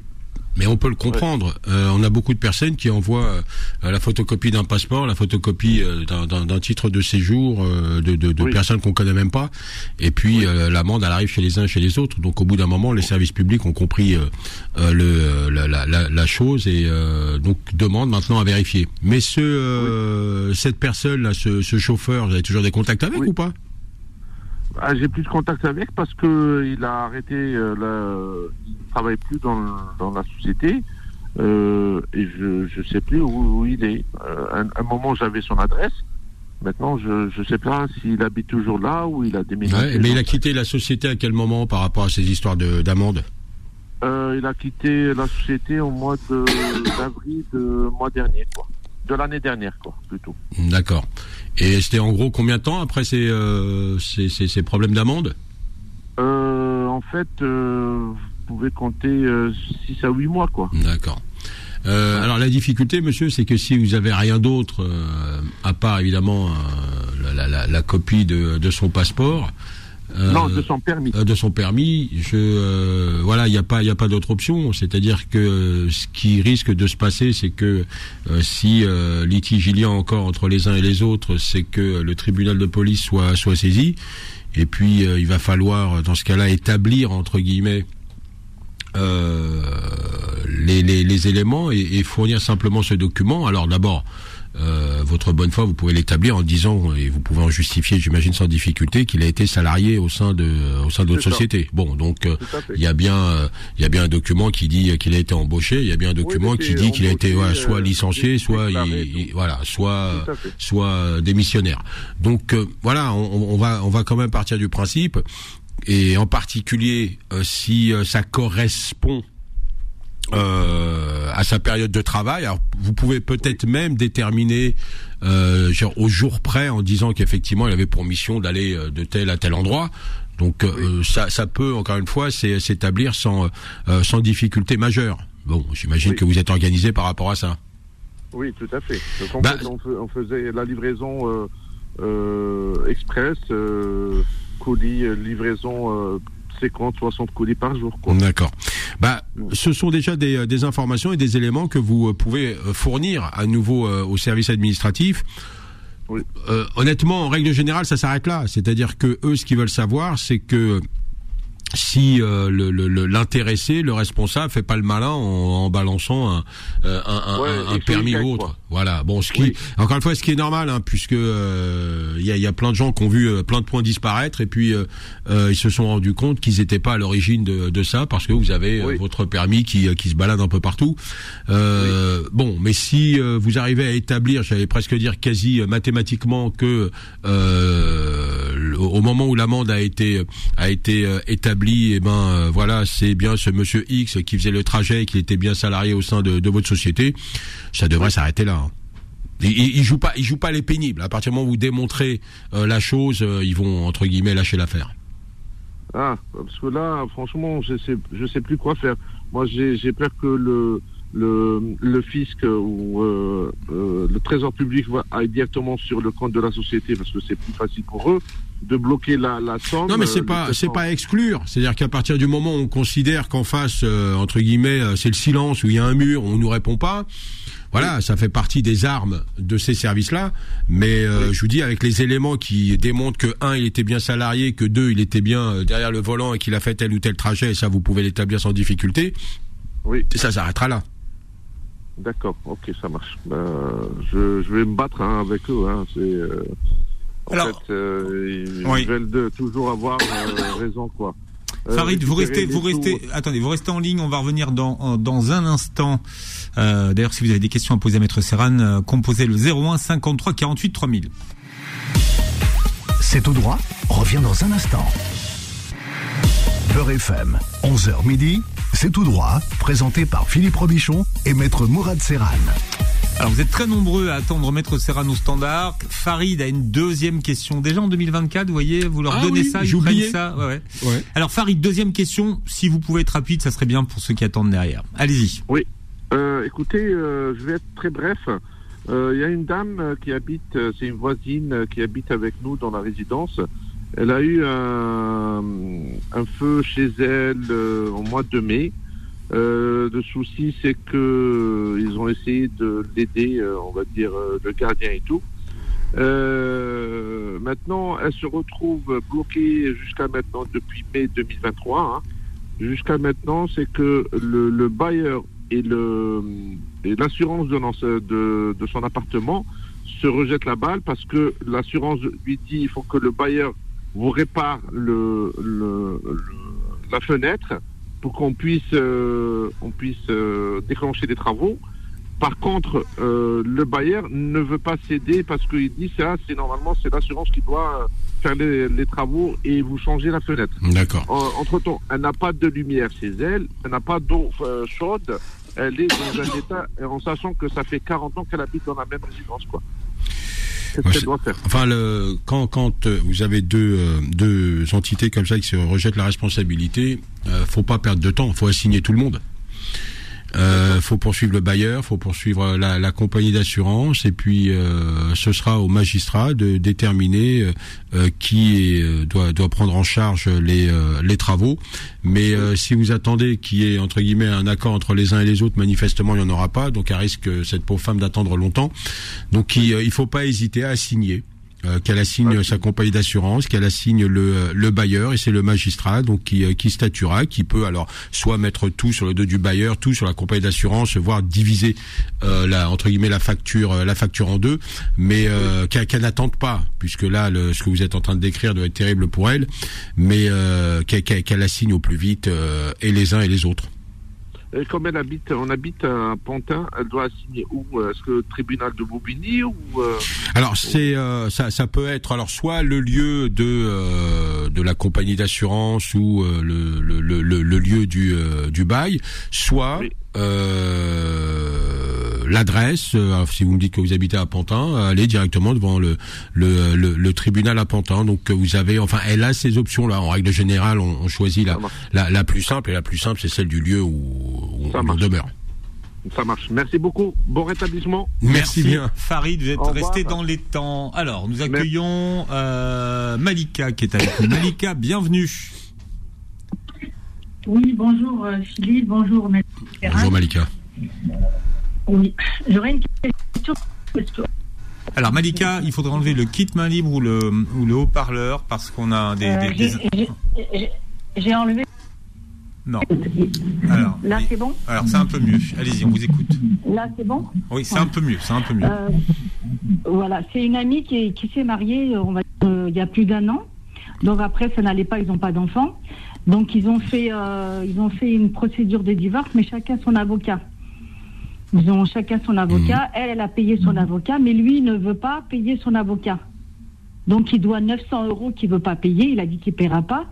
Mais on peut le comprendre. Euh, on a beaucoup de personnes qui envoient euh, la photocopie d'un passeport, la photocopie euh, d'un- titre de séjour euh, de, de, de Oui. personnes qu'on connaît même pas. Et puis euh, l'amende, elle arrive chez les uns et chez les autres. Donc au bout d'un moment, les services publics ont compris le, la, la, la, chose et euh, donc demandent maintenant à vérifier. Mais ce, euh, cette personne là, ce, ce chauffeur, vous avez toujours des contacts avec ou pas? Ah, j'ai plus de contact avec parce que il a arrêté, euh, la- il travaille plus dans, dans la société euh, et je je sais plus où, où il est. Euh, un, un moment j'avais son adresse, maintenant je je sais pas s'il habite toujours là ou il a déménagé. Ouais, mais il a quitté la société à quel moment par rapport à ces histoires de- d'amende? Euh, il a quitté la société au mois de d'avril de mois dernier quoi, de l'année dernière quoi plutôt. D'accord. Et c'était en gros combien de temps après ces, euh, ces, ces, ces problèmes d'amende? Euh, en fait, euh, vous pouvez compter 6 à 8 mois quoi. D'accord. Euh, alors la difficulté, monsieur, c'est que si vous avez rien d'autre, euh, à part évidemment euh, la, la, copie de, de son passeport, non, de son permis. euh, de son permis, je euh, voilà, il n'y a pas il a pas d'autre option. C'est-à-dire que euh, ce qui risque de se passer, c'est que euh, si euh, litige il y a encore entre les uns et les autres, c'est que le tribunal de police soit soit saisi. Et puis euh, il va falloir dans ce cas-là établir entre guillemets euh, les, les, les éléments et, et fournir simplement ce document. Alors d'abord, euh, votre bonne foi, vous pouvez l'établir en disant et vous pouvez en justifier, j'imagine sans difficulté, qu'il a été salarié au sein de au sein de votre C'est ça. société. Bon, donc euh, il y a bien euh, il y a bien un document qui dit qu'il a été embauché, il y a bien un document qui dit qu'il a été voilà, soit euh, licencié, soit il- voilà, soit soit euh, démissionnaire. Donc euh, voilà, on, on va on va quand même partir du principe et en particulier euh, si euh, ça correspond euh, à sa période de travail. Alors, vous pouvez peut-être même déterminer euh, genre, au jour près en disant qu'effectivement il avait pour mission d'aller euh, de tel à tel endroit. Donc euh, ça, ça peut encore une fois s'établir sans euh, sans difficulté majeure. Bon, j'imagine Oui. que vous êtes organisé par rapport à ça. Oui, tout à fait. Donc, en Bah, fait, on, on faisait la livraison euh, express, euh, colis, livraison euh, 50, 60 colis par jour. D'accord. Bah, ce sont déjà des, euh, des informations et des éléments que vous euh, pouvez euh, fournir à nouveau au service administratif. Oui. Euh, honnêtement, en règle générale, ça s'arrête là. C'est-à-dire que eux, ce qu'ils veulent savoir, c'est que si euh, le- le- le- l'intéressé, le, responsable, fait pas le malin en, en balançant un, un, un- Ouais, un- un et que permis ou autre. quoi. Voilà. Bon, ce qui, Oui. encore une fois, ce qui est normal, hein, puisque euh, il y, a, y a plein de gens qui ont vu euh, plein de points disparaître et puis euh, euh, ils se sont rendus compte qu'ils n'étaient pas à l'origine de, de ça parce que vous avez euh, Oui. votre permis qui, euh, qui se balade un peu partout. Euh, Bon, mais si euh, vous arrivez à établir, j'allais presque dire quasi euh, mathématiquement que euh, au moment où l'amende a été a été euh, établie, et ben euh, voilà, c'est bien ce monsieur X qui faisait le trajet, qui était bien salarié au sein de, de votre société, ça devrait s'arrêter là. Hein. Il, il, il joue pas, il joue pas les pénibles. À partir du moment où vous démontrez euh, la chose, euh, ils vont entre guillemets lâcher l'affaire. Ah, parce que là, franchement, je sais, je sais plus quoi faire. Moi, j'ai peur que le, le, fisc ou euh, euh, le trésor public va aille directement sur le compte de la société parce que c'est plus facile pour eux de bloquer la, la somme. Non, mais euh, c'est le pas, c'est pas à exclure. C'est-à-dire qu'à partir du moment où on considère qu'en face, euh, entre guillemets, euh, c'est le silence, où il y a un mur, on nous répond pas. Voilà, ça fait partie des armes de ces services-là. Mais euh, je vous dis, avec les éléments qui démontrent que un, il était bien salarié, que deux, il était bien euh, derrière le volant et qu'il a fait tel ou tel trajet, et ça, vous pouvez l'établir sans difficulté. Oui. Et ça s'arrêtera là. D'accord, ok, ça marche. Ben, je, je vais me battre hein, avec eux. Hein. C'est, euh, en Alors, fait, euh, ils oui. veulent de, toujours avoir euh, raison, quoi. Euh, Farid, vous restez, vous restez, attendez, vous restez en ligne. On va revenir dans un instant. Euh, D'ailleurs, si vous avez des questions à poser à Maître Serran, euh, composez le 01 53 48 3000. C'est tout droit, revient dans un instant. Beurre FM, 11h midi, c'est tout droit, présenté par Philippe Robichon et Maître Mourad Serran. Alors, vous êtes très nombreux à attendre Maître Serran au standard. Farid a une deuxième question. Déjà en 2024, vous voyez, vous leur Ah donnez oui, ça, ils prennent ça. Ouais, ouais. Ouais. Alors, Farid, deuxième question. Si vous pouvez être rapide, ça serait bien pour ceux qui attendent derrière. Allez-y. Euh, écoutez, euh, je vais être très bref. Euh, Il y a une dame euh, qui habite, euh, c'est une voisine qui habite avec nous dans la résidence. Elle a eu un, un feu chez elle euh, au mois de mai. Euh, le souci, c'est que euh, ils ont essayé de l'aider, euh, on va dire euh, le gardien et tout. Euh, maintenant, elle se retrouve bloquée jusqu'à maintenant depuis mai 2023. hein. Jusqu'à maintenant, c'est que le, le bailleur et l'assurance de, de, de son appartement se rejettent la balle parce que l'assurance lui dit il faut que le bailleur vous répare le, le- la fenêtre pour qu'on puisse euh, on puisse euh, déclencher des travaux. Par contre, euh, le bailleur ne veut pas céder parce qu'il dit ça, c'est normalement c'est l'assurance qui doit faire les, les travaux et vous changer la fenêtre. D'accord. Entre temps, elle n'a pas de lumière chez elle, elle n'a pas d'eau chaude, elle est dans un état, en sachant que ça fait 40 ans qu'elle habite dans la même résidence, quoi. Qu'est-ce Ouais, qu'elle c'est- doit faire Enfin, le, quand, quand euh, vous avez deux, euh, deux entités comme ça qui se rejettent la responsabilité, euh, faut pas perdre de temps, faut assigner tout le monde. Euh, faut poursuivre le bailleur, faut poursuivre la, la compagnie d'assurance, et puis euh, ce sera au magistrat de déterminer euh, euh, qui euh, doit, prendre en charge les, euh, travaux. Mais euh, si vous attendez qu'il y ait entre guillemets un accord entre les uns et les autres, manifestement il n'y en aura pas, donc elle risque euh, cette pauvre femme d'attendre longtemps. Donc il, euh, il faut pas hésiter à assigner euh, qu'elle assigne sa compagnie d'assurance, qu'elle assigne le, euh, le bailleur et c'est le magistrat donc qui, euh, qui statuera, qui peut alors soit mettre tout sur le dos du bailleur, tout sur la compagnie d'assurance, voire diviser euh, la entre guillemets la facture euh, la facture en deux, mais euh, qu'elle qu'elle n'attende pas puisque là le, ce que vous êtes en train de décrire doit être terrible pour elle, mais euh, qu'elle qu'elle- qu'elle assigne au plus vite euh, et les uns et les autres. Et comme elle habite, on habite à Pantin, elle doit assigner où? Euh, Est-ce que le tribunal de Bobigny ou euh, Alors c'est euh, ça, ça peut être alors soit le lieu de euh, de la compagnie d'assurance ou euh, le, le, le, le- lieu du euh, du bail, soit Oui. L'adresse. euh, si vous me dites que vous habitez à Pantin, allez directement devant le le, le, le tribunal à Pantin. Donc euh, vous avez enfin elle a ces options là. En règle générale, on, on choisit la, la la plus simple et la plus simple c'est celle du lieu où, on demeure. Ça marche. Merci beaucoup. Bon rétablissement. Merci, bien. Farid, vous êtes Au revoir. resté dans les temps. Alors, nous accueillons euh, Malika qui est avec nous. Malika, bienvenue. Oui, bonjour Philippe, bonjour Maître Ferrand. Bonjour Malika. Oui, j'aurais une question. Alors Malika, il faudrait enlever le kit main libre ou le, ou le haut-parleur parce qu'on a des... euh, des- j'ai- des- enlevé. Non. Alors, Là, c'est bon alors c'est un peu mieux. Allez-y, on vous écoute. Là, c'est bon Oui, c'est un peu mieux, c'est un peu mieux. Euh, Voilà, c'est une amie qui, est- qui s'est mariée on va dire, euh, il y a plus d'un an. Donc après, ça n'allait pas, ils n'ont pas d'enfants. Donc ils ont fait, ils ont fait une procédure de divorce, mais chacun son avocat. Ils ont chacun son avocat. Elle, elle a payé son avocat, mais lui ne veut pas payer son avocat. Donc il doit 900 euros qu'il veut pas payer. Il a dit qu'il paiera pas.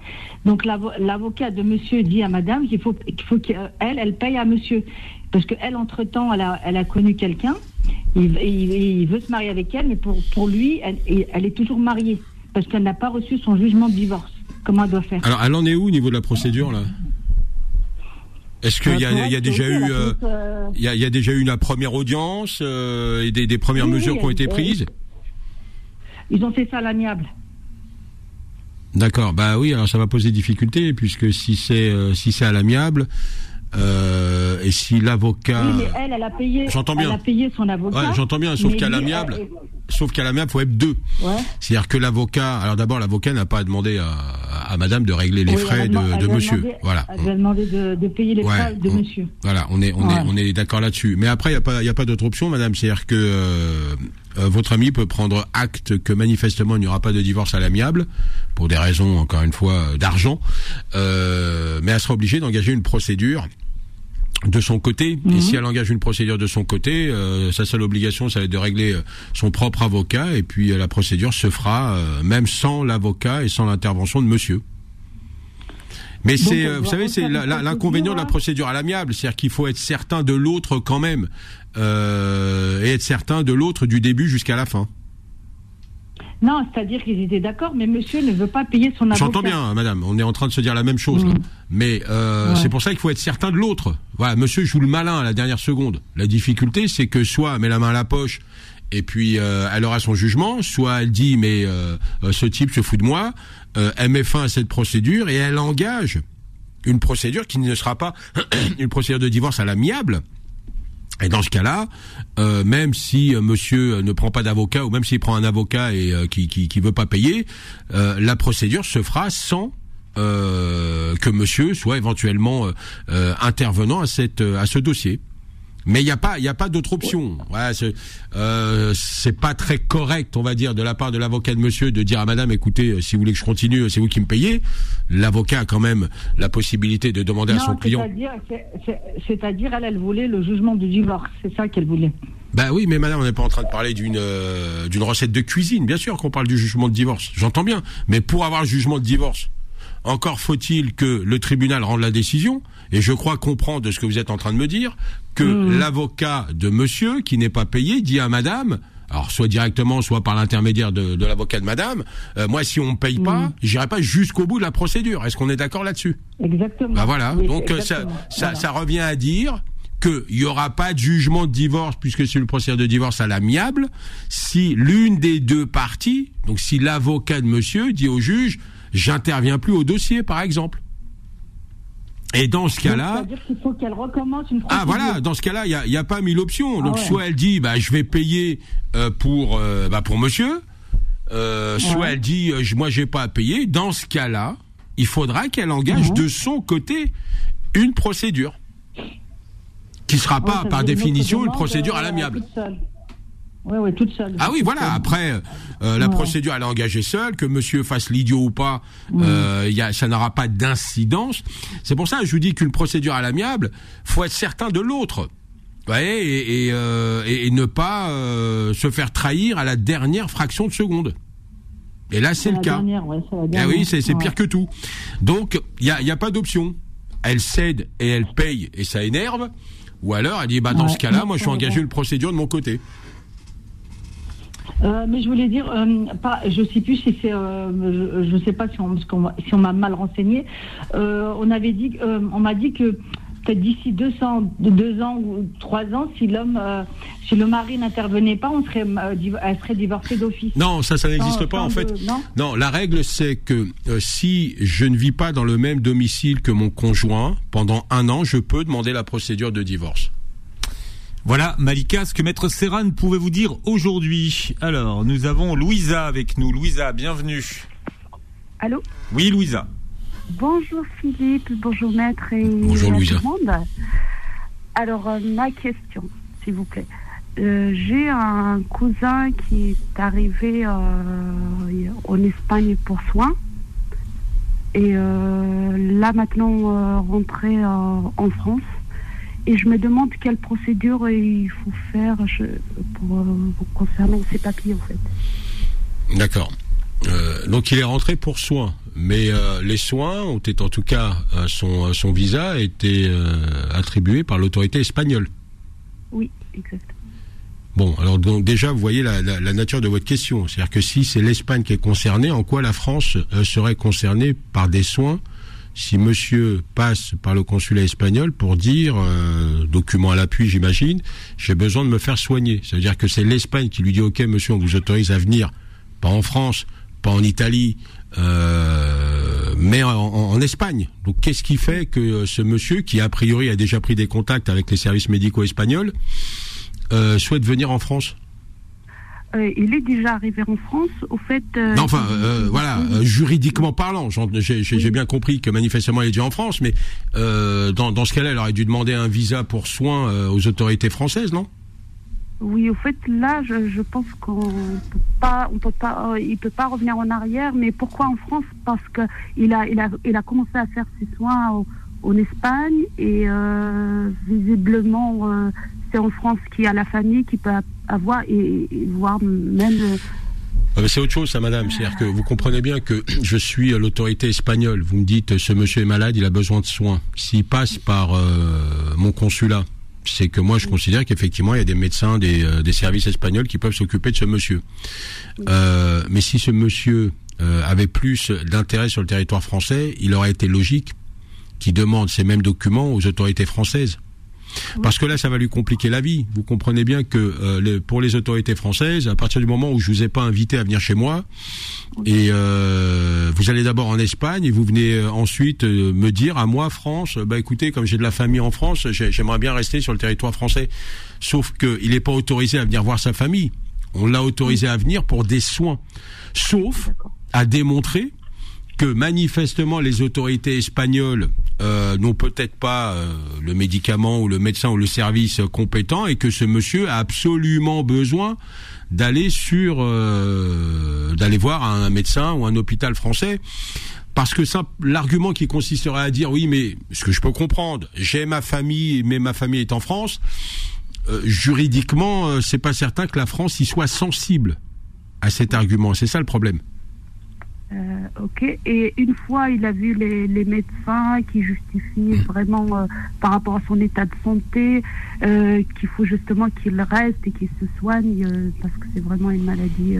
Donc l'avo- l'avocat de monsieur dit à madame qu'il faut qu'elle elle paye à monsieur parce qu'elle entre temps elle a elle a connu quelqu'un. Il, il- il veut se marier avec elle, mais pour pour lui elle, elle est toujours mariée parce qu'elle n'a pas reçu son jugement de divorce. Comment elle doit faire? Alors, elle en est où au niveau de la procédure là? Est-ce qu'il y a, il y a déjà eu, il y a, il y a déjà eu une première audience euh, et des, des premières Oui, mesures oui, qui ont été prises Ils ont fait ça à l'amiable. D'accord. Bah oui. Alors ça va poser difficulté puisque si c'est euh, si c'est à l'amiable, euh, et si l'avocat. Oui, mais elle, elle a payé. J'entends bien. Elle a payé son avocat. Ouais, j'entends bien, sauf qu'à l'amiable, elle- sauf qu'à l'amiable, faut être deux. Ouais. C'est-à-dire que l'avocat, alors d'abord, l'avocat n'a pas à demander à, à madame de régler les Oui, frais de, demandé- elle monsieur. demandé- Voilà. Elle lui a demandé de, de payer les Ouais, frais de on- monsieur. Voilà, on est on est on est d'accord là-dessus. Mais après, il y a pas il y a pas d'autre option, madame. C'est-à-dire que euh, euh, votre ami peut prendre acte que manifestement il n'y aura pas de divorce à l'amiable pour des raisons encore une fois d'argent, euh, mais elle sera obligée d'engager une procédure de son côté. Mhm. Et si elle engage une procédure de son côté, euh, sa seule obligation, ça va être de régler euh, son propre avocat. Et puis euh, la procédure se fera euh, même sans l'avocat et sans l'intervention de monsieur. Mais c'est, vous savez, c'est l'inconvénient de la procédure, à l'amiable, c'est-à-dire qu'il faut être certain de l'autre quand même, euh, et être certain de l'autre du début jusqu'à la fin. Non, c'est-à-dire qu'ils étaient d'accord, mais monsieur ne veut pas payer son avocat. J'entends bien, madame. On est en train de se dire la même chose. là. Mhm. Mais euh, Ouais. c'est pour ça qu'il faut être certain de l'autre. Voilà, monsieur joue le malin à la dernière seconde. La difficulté, c'est que soit elle met la main à la poche et puis euh, elle aura son jugement, soit elle dit mais euh, euh, ce type se fout de moi, euh, elle met fin à cette procédure et elle engage une procédure qui ne sera pas une procédure de divorce à l'amiable. Et dans ce cas-là, euh, même si euh, Monsieur ne prend pas d'avocat ou même s'il prend un avocat et euh, qui, qui veut pas payer, euh, la procédure se fera sans euh, que Monsieur soit éventuellement euh, euh, intervenant à cette euh, à ce dossier. Mais il n'y a pas, il y a pas d'autre option. Ouais, c'est, euh, c'est pas très correct, on va dire, de la part de l'avocat de Monsieur de dire à Madame, écoutez, euh, si vous voulez que je continue, euh, c'est vous qui me payez. L'avocat a quand même la possibilité de demander à son client. c'est-à-dire, c'est- c'est- c'est-à-dire, elle, elle voulait le jugement du divorce. C'est ça qu'elle voulait. Bah oui, mais madame, on n'est pas en train de parler d'une euh, d'une recette de cuisine. Bien sûr qu'on parle du jugement de divorce. J'entends bien. Mais pour avoir le jugement de divorce, encore faut-il que le tribunal rende la décision. Et je crois comprendre de ce que vous êtes en train de me dire que l'avocat de monsieur qui n'est pas payé dit à madame. Alors soit directement, soit par l'intermédiaire de, de l'avocat de madame. euh, moi, si on me paye pas, j'irai pas jusqu'au bout de la procédure. Est-ce qu'on est d'accord là-dessus? Exactement. bah voilà. Oui, Donc euh, ça, exactement. ça, Voilà. ça revient à dire qu'il n'y aura pas de jugement de divorce puisque c'est le procédure de divorce à l'amiable si l'une des deux parties, donc si l'avocat de monsieur dit au juge, j'interviens plus au dossier, par exemple. Et dans ce Donc, cas-là, qu'il faut qu'elle recommence une ah voilà, dans ce cas-là, il y a, pas mille options. Donc Ah ouais. soit elle dit, bah je vais payer euh, pour euh, bah, pour monsieur, euh, soit elle dit, je- moi j'ai pas à payer. Dans ce cas-là, il faudra qu'elle engage Mhm. de son côté une procédure qui sera Ouais, pas par définition une procédure à l'amiable. Oui, oui, toute seule. Ah oui, voilà. Après, euh, la Ouais. procédure, elle est engagée seule, que monsieur fasse l'idiot ou pas, euh, y a, ça n'aura pas d'incidence. C'est pour ça que je vous dis qu'une procédure à l'amiable, faut être certain de l'autre. Et, et, euh, et- et ne pas euh, se faire trahir à la dernière fraction de seconde. Et là, c'est le la cas. dernière, ouais, la Ah oui, c'est Ouais. pire que tout. Donc, il y a, y a pas d'option. Elle cède et elle paye et ça énerve. Ou alors, elle dit, bah, dans ce cas-là, moi, je suis engagé une procédure de mon côté. Euh, mais je voulais dire, euh, pas, je sais plus si c'est, euh, je, je sais pas si on, m'a- si on m'a mal renseigné. On avait dit, on m'a dit que peut-être d'ici 200, de deux ans ou trois ans, si l'homme, si le mari n'intervenait pas, on serait, elle serait divorcée d'office. Non, ça, ça n'existe pas, en fait. de- non Non, la règle c'est que si je ne vis pas dans le même domicile que mon conjoint pendant un an, je peux demander la procédure de divorce. Voilà, Malika, ce que Maître Serran pouvait vous dire aujourd'hui. Alors, nous avons Louisa avec nous. Louisa, bienvenue. Allô Oui, Louisa. Bonjour Philippe, bonjour maître et Bonjour, à Louisa. tout le monde. Alors euh, ma question, s'il vous plaît. Euh, J'ai un cousin qui est arrivé euh, en Espagne pour soins et euh, là maintenant euh, rentré euh, en France. Et je me demande quelle procédure il faut faire je- pour, euh, concernant ces papiers en fait. D'accord. Euh, donc il est rentré pour soins, mais euh, les soins ont été en tout cas son son visa a été euh, attribué par l'autorité espagnole. Oui, exact. Bon, alors donc déjà vous voyez la, la, la nature de votre question, c'est-à-dire que si c'est l'Espagne qui est concernée, en quoi la France serait concernée par des soins si Monsieur passe par le consulat espagnol pour dire euh, document à l'appui, j'imagine, j'ai besoin de me faire soigner. Ça veut dire que c'est l'Espagne qui lui dit ok Monsieur, on vous autorise à venir, pas en France, pas en Italie, euh, mais en, en Espagne. Donc qu'est-ce qui fait que ce monsieur, qui a priori a déjà pris des contacts avec les services médicaux espagnols, euh, souhaite venir en France? Euh, il est déjà arrivé en France. Au fait. euh, Non, enfin, euh, voilà, juridiquement parlant, j'ai bien compris que manifestement il est déjà en France, mais dans, dans ce cas-là, il aurait dû demander un visa pour soins aux autorités françaises, non? Oui, au fait, là, je, je pense qu'on peut pas, on peut pas, euh, il peut pas revenir en arrière. Mais pourquoi en France? Parce que il a, il a, il a commencé à faire ses soins au- en Espagne et euh, visiblement, euh, c'est en France qu'il y a la famille qui peut avoir et, voir même. euh, mais C'est autre chose, madame. C'est-à-dire que vous comprenez bien que je suis l'autorité espagnole. Vous me dites, ce monsieur est malade, il a besoin de soins. S'il passe par mon consulat, c'est que moi, je considère qu'effectivement, il y a des médecins, des, services espagnols qui peuvent s'occuper de ce monsieur. Mais si ce monsieur avait plus d'intérêt sur le territoire français, il aurait été logique qu'il demande ces mêmes documents aux autorités françaises. Parce que là, ça va lui compliquer la vie. Vous comprenez bien que euh, les- pour les autorités françaises, à partir du moment où je vous ai pas invité à venir chez moi, et euh, vous allez d'abord en Espagne et vous venez euh, ensuite euh, me dire à moi France, bah écoutez, comme j'ai de la famille en France, j'ai- j'aimerais bien rester sur le territoire français. Sauf qu'il n'est pas autorisé à venir voir sa famille. On l'a autorisé à venir pour des soins. Sauf à démontrer que manifestement les autorités espagnoles euh, n'ont peut-être pas euh, le médicament ou le médecin ou le service compétent et que ce monsieur a absolument besoin d'aller sur euh, d'aller voir un médecin ou un hôpital français. Parce que ça, l'argument qui consisterait à dire oui mais ce que je peux comprendre j'ai ma famille mais ma famille est en France euh, juridiquement euh, c'est pas certain que la France y soit sensible à cet argument. C'est ça le problème Euh, ok. Et une fois, il a vu les, les médecins qui justifient vraiment euh, par rapport à son état de santé euh, qu'il faut justement qu'il reste et qu'il se soigne parce que c'est vraiment une maladie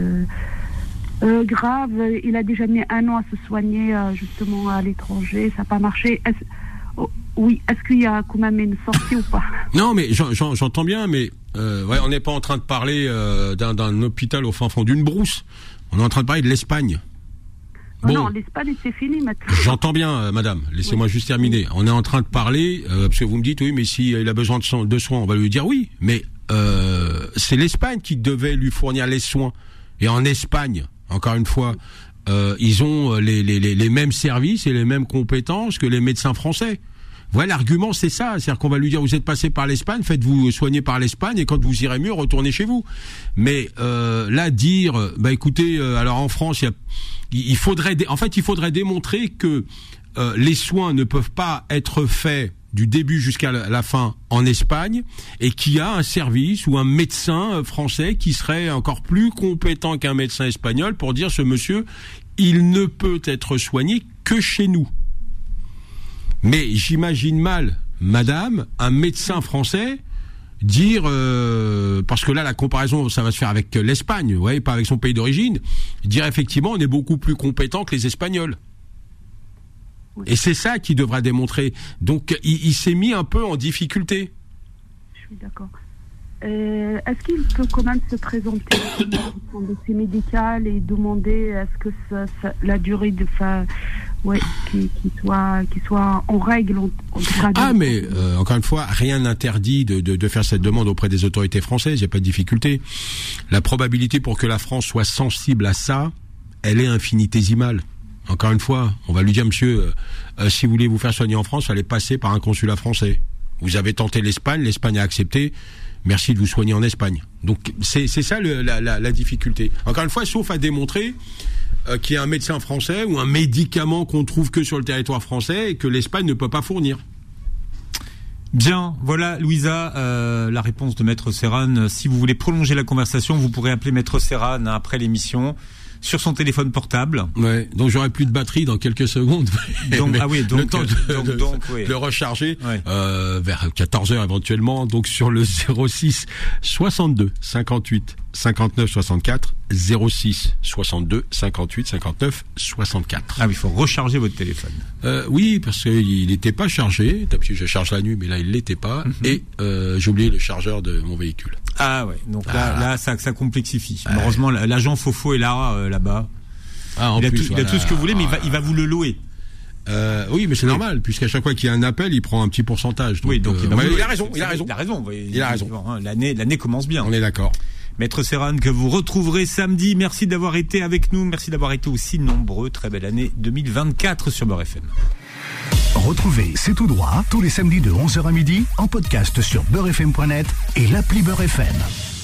grave. Il a déjà mis un an à se soigner justement à l'étranger. Ça n'a pas marché. Est-ce- oh, oui. Est-ce qu'il y a quand même une sortie ou pas? Non, mais j'en- j'en- j'entends bien, mais on n'est pas en train de parler d'un hôpital au fin fond d'une brousse. On est en train de parler de l'Espagne. Oh Bon. Non, l'Espagne c'est fini maintenant. J'entends bien, euh, madame. Laissez-moi juste terminer. On est en train de parler, euh, parce que vous me dites, oui, mais s'il il a besoin de, soins- de soins, on va lui dire oui. Mais euh, c'est l'Espagne qui devait lui fournir les soins. Et en Espagne, encore une fois, euh, ils ont les, les, les, les mêmes services et les mêmes compétences que les médecins français. Voilà, l'argument, c'est ça. C'est-à-dire qu'on va lui dire, vous êtes passé par l'Espagne, faites-vous soigner par l'Espagne, et quand vous irez mieux, retournez chez vous. Mais euh, là, dire, bah écoutez, euh, alors en France, il faudrait, en fait, il faudrait démontrer que euh, les soins ne peuvent pas être faits du début jusqu'à la fin en Espagne et qu'il y a un service ou un médecin français qui serait encore plus compétent qu'un médecin espagnol pour dire ce monsieur, il ne peut être soigné que chez nous. Mais j'imagine mal, madame, un médecin français dire euh, parce que là la comparaison ça va se faire avec l'Espagne, ouais, pas avec son pays d'origine, dire effectivement on est beaucoup plus compétent que les Espagnols. Et c'est ça qui devra démontrer. Donc il, il s'est mis un peu en difficulté. Je suis d'accord. Euh, est-ce qu'il peut quand même se présenter dans son dossier médical et demander est-ce que ça- ça- la durée de ouais, qui, qui soit qui soit en règle en, en tout cas, Ah mais euh, encore une fois, rien n'interdit de, de, de faire cette demande auprès des autorités françaises, il n'y a pas de difficulté. La probabilité pour que la France soit sensible à ça, elle est infinitésimale. Encore une fois, on va lui dire, monsieur, euh, euh, si vous voulez vous faire soigner en France, allez passer par un consulat français. Vous avez tenté l'Espagne, l'Espagne a accepté. Merci de vous soigner en Espagne. Donc c'est c'est ça le- la, la, la difficulté. Encore une fois, sauf à démontrer euh, qu'il y a un médecin français ou un médicament qu'on trouve que sur le territoire français et que l'Espagne ne peut pas fournir. Bien, voilà Louisa, euh, la réponse de Maître Serran. Si vous voulez prolonger la conversation, vous pourrez appeler Maître Serran après l'émission sur son téléphone portable. Ouais, donc j'aurai plus de batterie dans quelques secondes. Donc, ah oui, donc, le temps de, donc, de- donc, oui. de le recharger Ouais. euh, vers 14 heures éventuellement. Donc sur le 06 62 58 59 64 06 62 58 59 64. Ah oui, il faut recharger votre téléphone. Euh, oui, parce qu'il n'était pas chargé. D'habitude je charge la nuit, mais là il l'était pas. Et euh, j'ai oublié le chargeur de mon véhicule. Ah ouais, donc là, Ah. là ça, ça complexifie. Heureusement, l'agent Fofo est là, euh, là-bas. Ah, en Il, a plus, tout, il a voilà. tout ce que vous voulez, mais il va, il va vous le louer. Euh, oui, mais c'est normal, puisqu'à chaque fois qu'il y a un appel, il prend un petit pourcentage. oui, donc euh, il, oui, a oui, il a raison. Il a raison. oui, Il a raison. L'année, l'année commence bien. On est d'accord. Maître Serran, que vous retrouverez samedi. Merci d'avoir été avec nous. Merci d'avoir été aussi nombreux. Très belle année 2024 sur Beurre FM. Retrouvez C'est tout droit tous les samedis de 11h à midi en podcast sur beurrefm.net et l'appli Beurre FM.